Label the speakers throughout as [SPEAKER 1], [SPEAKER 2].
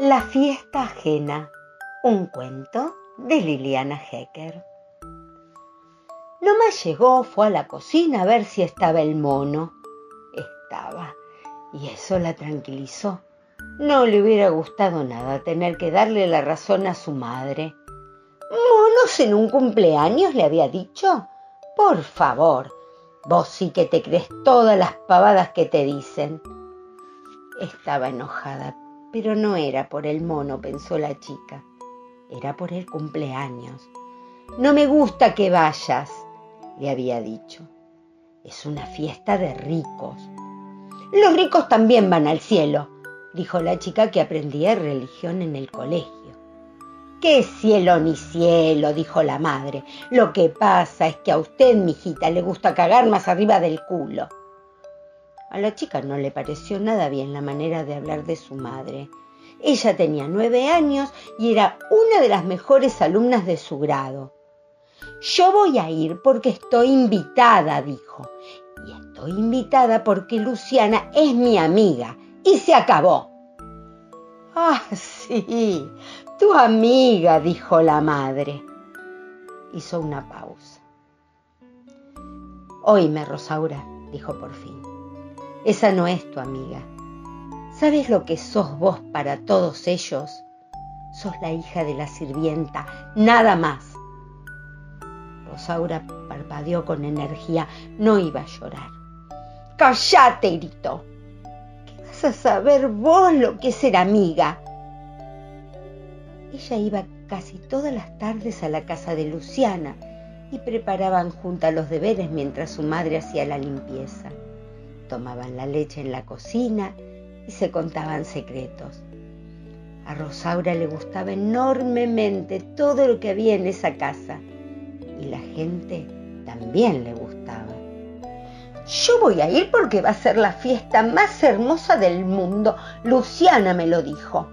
[SPEAKER 1] La fiesta ajena, un cuento de Liliana Hecker. más llegó, fue a la cocina a ver si estaba el mono. Estaba, y eso la tranquilizó. No le hubiera gustado nada tener que darle la razón a su madre. ¿Monos en un cumpleaños? le había dicho. Por favor, vos sí que te crees todas las pavadas que te dicen. Estaba enojada, pero no era por el mono, pensó la chica. Era por el cumpleaños. No me gusta que vayas, le había dicho. Es una fiesta de ricos. Los ricos también van al cielo, dijo la chica que aprendía religión en el colegio. ¿Qué cielo ni cielo? dijo la madre. Lo que pasa es que a usted, mijita, le gusta cagar más arriba del culo. A la chica no le pareció nada bien la manera de hablar de su madre. Ella tenía nueve años y era una de las mejores alumnas de su grado. Yo voy a ir porque estoy invitada, dijo. Y estoy invitada porque Luciana es mi amiga. Y se acabó. Ah, sí, tu amiga, dijo la madre. Hizo una pausa. Oíme, Rosaura, dijo por fin. Esa no es tu amiga. ¿Sabes lo que sos vos para todos ellos? Sos la hija de la sirvienta, nada más. Rosaura parpadeó con energía, no iba a llorar. ¡Cállate! gritó. ¿Qué vas a saber vos lo que es ser amiga? Ella iba casi todas las tardes a la casa de Luciana y preparaban juntas los deberes mientras su madre hacía la limpieza tomaban la leche en la cocina y se contaban secretos. A Rosaura le gustaba enormemente todo lo que había en esa casa y la gente también le gustaba. Yo voy a ir porque va a ser la fiesta más hermosa del mundo. Luciana me lo dijo.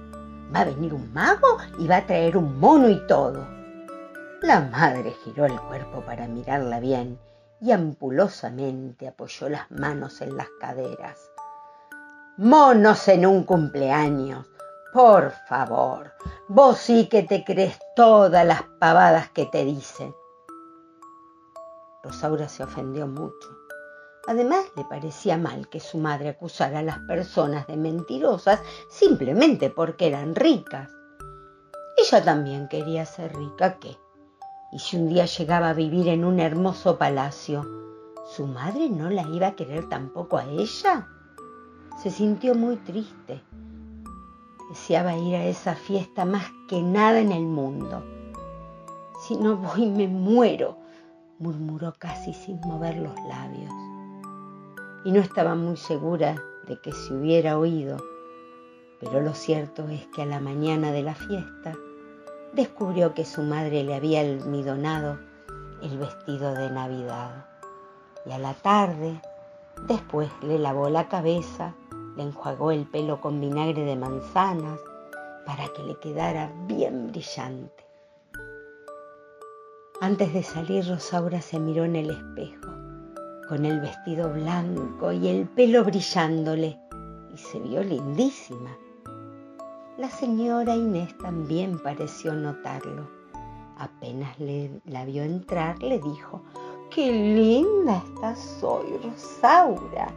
[SPEAKER 1] Va a venir un mago y va a traer un mono y todo. La madre giró el cuerpo para mirarla bien y ampulosamente apoyó las manos en las caderas. Monos en un cumpleaños. Por favor, vos sí que te crees todas las pavadas que te dicen. Rosaura se ofendió mucho. Además, le parecía mal que su madre acusara a las personas de mentirosas simplemente porque eran ricas. Ella también quería ser rica, ¿qué? Y si un día llegaba a vivir en un hermoso palacio, ¿su madre no la iba a querer tampoco a ella? Se sintió muy triste. Deseaba ir a esa fiesta más que nada en el mundo. Si no voy me muero, murmuró casi sin mover los labios. Y no estaba muy segura de que se hubiera oído, pero lo cierto es que a la mañana de la fiesta descubrió que su madre le había almidonado el vestido de Navidad. Y a la tarde, después le lavó la cabeza, le enjuagó el pelo con vinagre de manzanas para que le quedara bien brillante. Antes de salir, Rosaura se miró en el espejo, con el vestido blanco y el pelo brillándole, y se vio lindísima. La señora Inés también pareció notarlo. Apenas le, la vio entrar, le dijo, ¡Qué linda estás hoy, Rosaura!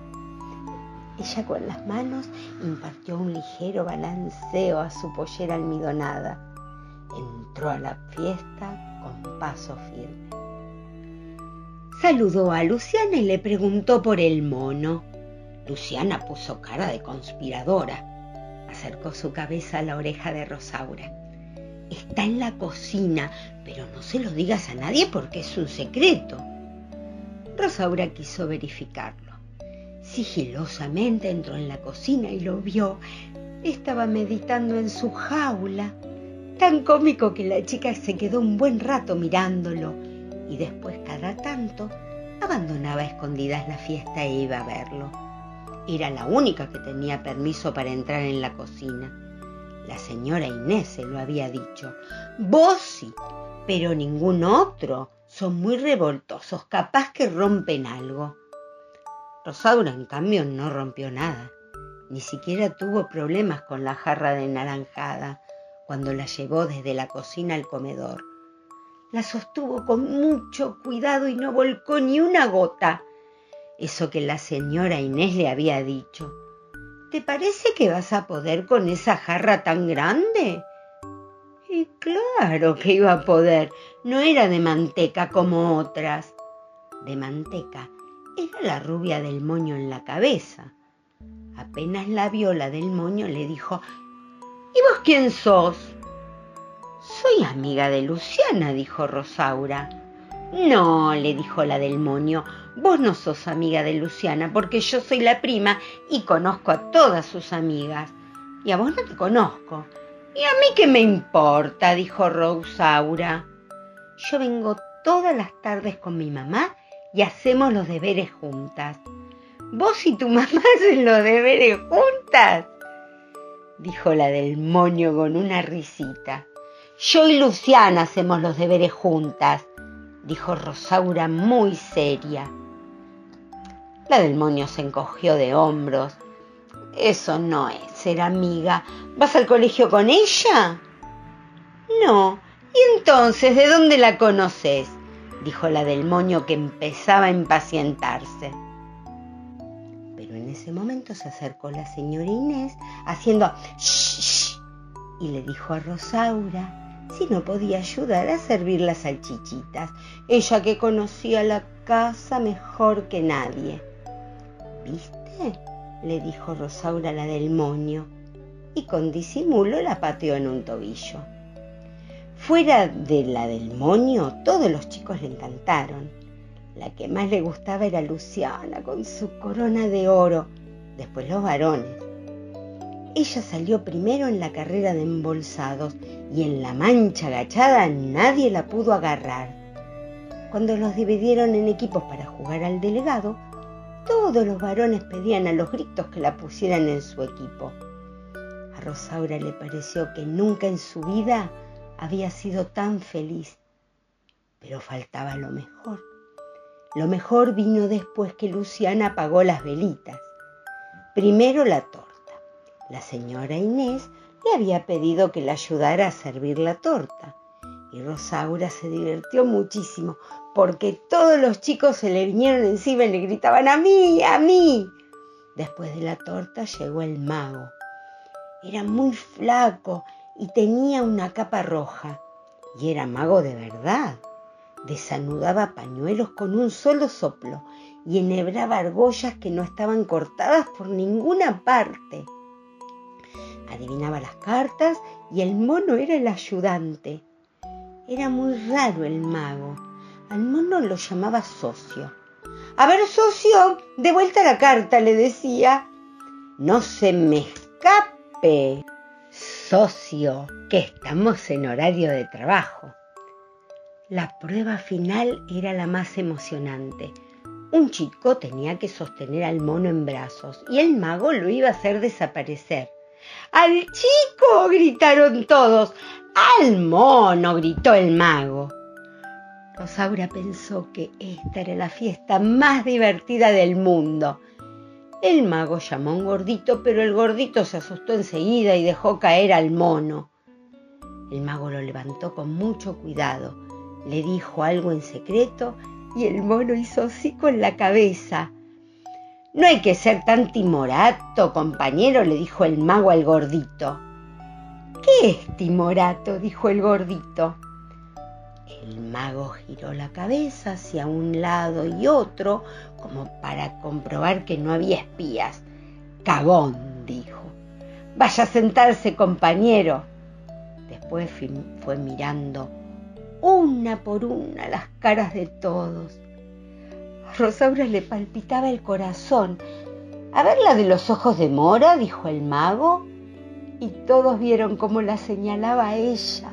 [SPEAKER 1] Ella con las manos impartió un ligero balanceo a su pollera almidonada. Entró a la fiesta con paso firme. Saludó a Luciana y le preguntó por el mono. Luciana puso cara de conspiradora acercó su cabeza a la oreja de Rosaura. Está en la cocina, pero no se lo digas a nadie porque es un secreto. Rosaura quiso verificarlo. Sigilosamente entró en la cocina y lo vio. Estaba meditando en su jaula. Tan cómico que la chica se quedó un buen rato mirándolo y después cada tanto abandonaba escondidas la fiesta e iba a verlo. Era la única que tenía permiso para entrar en la cocina. La señora Inés se lo había dicho. Vos sí, pero ningún otro. Son muy revoltosos, capaz que rompen algo. Rosaura, en cambio, no rompió nada. Ni siquiera tuvo problemas con la jarra de naranjada cuando la llevó desde la cocina al comedor. La sostuvo con mucho cuidado y no volcó ni una gota. Eso que la señora Inés le había dicho. ¿Te parece que vas a poder con esa jarra tan grande? Y claro que iba a poder. No era de manteca como otras. De manteca era la rubia del moño en la cabeza. Apenas la vio la del moño, le dijo, ¿Y vos quién sos? Soy amiga de Luciana, dijo Rosaura. No, le dijo la del moño, vos no sos amiga de Luciana porque yo soy la prima y conozco a todas sus amigas. Y a vos no te conozco. ¿Y a mí qué me importa? dijo Rosaura. Yo vengo todas las tardes con mi mamá y hacemos los deberes juntas. ¿Vos y tu mamá hacen los deberes juntas? dijo la del moño con una risita. Yo y Luciana hacemos los deberes juntas, dijo Rosaura muy seria. La del moño se encogió de hombros. Eso no es ser amiga. ¿Vas al colegio con ella? No. ¿Y entonces de dónde la conoces? dijo la del moño que empezaba a impacientarse. Pero en ese momento se acercó la señora Inés haciendo shh, y le dijo a Rosaura si no podía ayudar a servir las salchichitas, ella que conocía la casa mejor que nadie. ¿Viste? le dijo Rosaura la del moño, y con disimulo la pateó en un tobillo. Fuera de la del moño, todos los chicos le encantaron. La que más le gustaba era Luciana, con su corona de oro, después los varones. Ella salió primero en la carrera de embolsados y en la mancha agachada nadie la pudo agarrar. Cuando los dividieron en equipos para jugar al delegado, todos los varones pedían a los gritos que la pusieran en su equipo. A Rosaura le pareció que nunca en su vida había sido tan feliz. Pero faltaba lo mejor. Lo mejor vino después que Luciana apagó las velitas. Primero la torta. La señora Inés le había pedido que la ayudara a servir la torta. Y Rosaura se divirtió muchísimo porque todos los chicos se le vinieron encima y le gritaban a mí, a mí. Después de la torta llegó el mago. Era muy flaco y tenía una capa roja. Y era mago de verdad. Desanudaba pañuelos con un solo soplo y enhebraba argollas que no estaban cortadas por ninguna parte. Adivinaba las cartas y el mono era el ayudante. Era muy raro el mago. Al mono lo llamaba socio. A ver, socio, de vuelta la carta, le decía. No se me escape socio, que estamos en horario de trabajo. La prueba final era la más emocionante. Un chico tenía que sostener al mono en brazos y el mago lo iba a hacer desaparecer. ¡Al chico! gritaron todos. ¡Al mono! gritó el mago. Rosaura pensó que esta era la fiesta más divertida del mundo el mago llamó a un gordito, pero el gordito se asustó enseguida y dejó caer al mono. El mago lo levantó con mucho cuidado, le dijo algo en secreto y el mono hizo así con la cabeza. No hay que ser tan timorato, compañero, le dijo el mago al gordito. ¿Qué es timorato? dijo el gordito. El mago giró la cabeza hacia un lado y otro como para comprobar que no había espías. Cagón, dijo. Vaya a sentarse, compañero. Después fue mirando una por una las caras de todos. A Rosaura le palpitaba el corazón. A ver la de los ojos de mora, dijo el mago. Y todos vieron cómo la señalaba ella.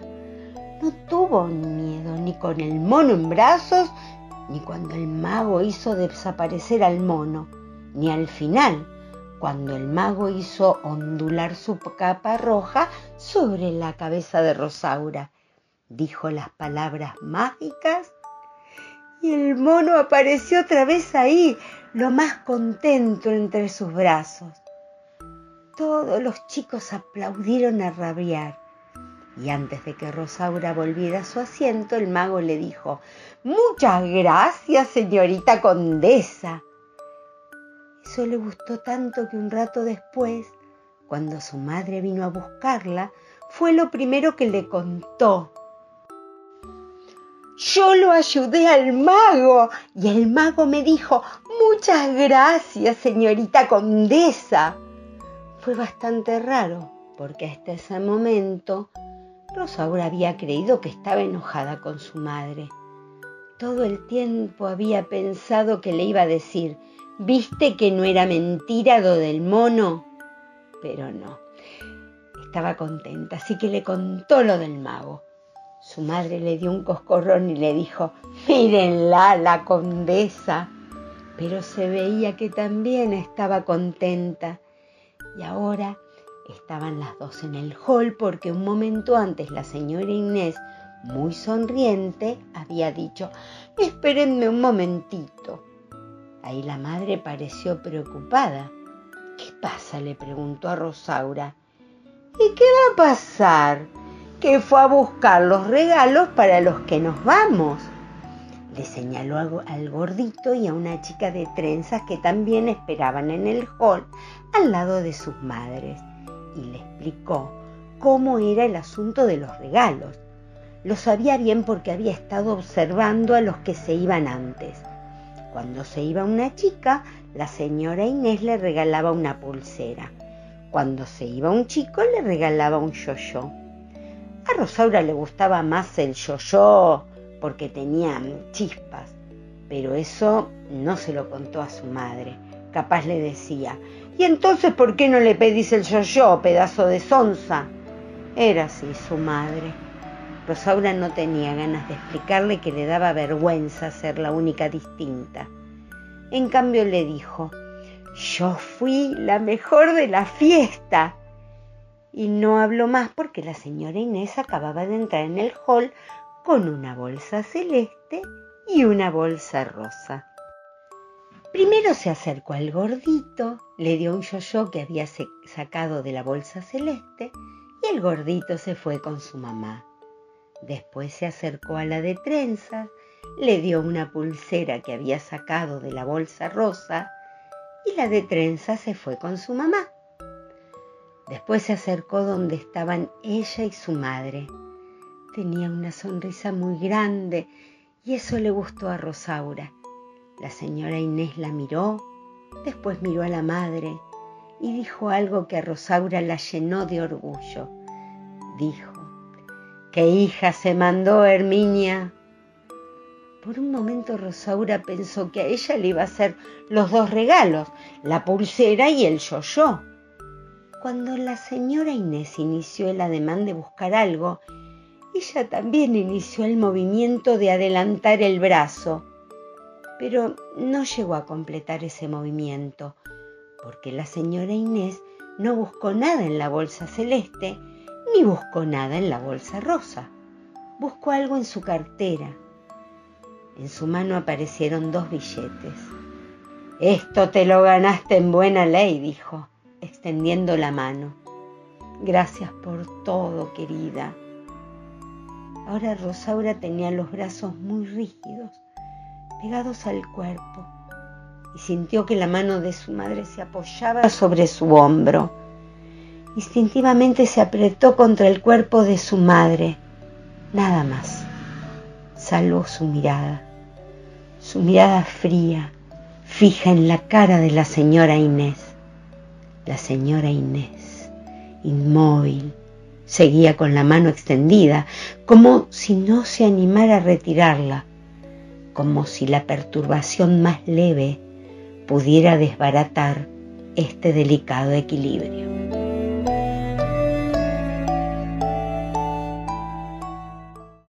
[SPEAKER 1] No tuvo miedo ni con el mono en brazos, ni cuando el mago hizo desaparecer al mono, ni al final, cuando el mago hizo ondular su capa roja sobre la cabeza de Rosaura. Dijo las palabras mágicas y el mono apareció otra vez ahí, lo más contento entre sus brazos. todos los chicos aplaudieron a rabiar. Y antes de que Rosaura volviera a su asiento, el mago le dijo, Muchas gracias, señorita condesa. Eso le gustó tanto que un rato después, cuando su madre vino a buscarla, fue lo primero que le contó. Yo lo ayudé al mago y el mago me dijo, muchas gracias, señorita condesa. Fue bastante raro, porque hasta ese momento Rosaura había creído que estaba enojada con su madre. Todo el tiempo había pensado que le iba a decir, ¿viste que no era mentira lo del mono? Pero no, estaba contenta, así que le contó lo del mago. Su madre le dio un coscorrón y le dijo, mírenla, la condesa. Pero se veía que también estaba contenta y ahora estaban las dos en el hall porque un momento antes la señora Inés, muy sonriente, había dicho, espérenme un momentito. Ahí la madre pareció preocupada. ¿Qué pasa? le preguntó a Rosaura. ¿Y qué va a pasar? Que fue a buscar los regalos para los que nos vamos. Le señaló al gordito y a una chica de trenzas que también esperaban en el hall al lado de sus madres y le explicó cómo era el asunto de los regalos. Lo sabía bien porque había estado observando a los que se iban antes. Cuando se iba una chica, la señora Inés le regalaba una pulsera. Cuando se iba un chico, le regalaba un yo-yo. A Rosaura le gustaba más el yo-yo porque tenía chispas, pero eso no se lo contó a su madre. Capaz le decía, ¿y entonces por qué no le pedís el yo-yo, pedazo de sonza? Era así su madre. Rosaura no tenía ganas de explicarle que le daba vergüenza ser la única distinta. En cambio le dijo, yo fui la mejor de la fiesta. Y no habló más porque la señora Inés acababa de entrar en el hall con una bolsa celeste y una bolsa rosa. Primero se acercó al gordito, le dio un yo-yo que había sacado de la bolsa celeste y el gordito se fue con su mamá. Después se acercó a la de trenzas, le dio una pulsera que había sacado de la bolsa rosa y la de trenzas se fue con su mamá. Después se acercó donde estaban ella y su madre. Tenía una sonrisa muy grande y eso le gustó a Rosaura la señora Inés la miró, después miró a la madre y dijo algo que a Rosaura la llenó de orgullo. Dijo, ¿qué hija se mandó Herminia? Por un momento Rosaura pensó que a ella le iba a hacer los dos regalos, la pulsera y el yo-yo. Cuando la señora Inés inició el ademán de buscar algo, ella también inició el movimiento de adelantar el brazo pero no llegó a completar ese movimiento, porque la señora Inés no buscó nada en la bolsa celeste, ni buscó nada en la bolsa rosa. Buscó algo en su cartera. En su mano aparecieron dos billetes. Esto te lo ganaste en buena ley, dijo, extendiendo la mano. Gracias por todo, querida. Ahora Rosaura tenía los brazos muy rígidos pegados al cuerpo y sintió que la mano de su madre se apoyaba sobre su hombro. Instintivamente se apretó contra el cuerpo de su madre, nada más, salvo su mirada, su mirada fría, fija en la cara de la señora Inés. La señora Inés, inmóvil, seguía con la mano extendida, como si no se animara a retirarla como si la perturbación más leve pudiera desbaratar este delicado equilibrio.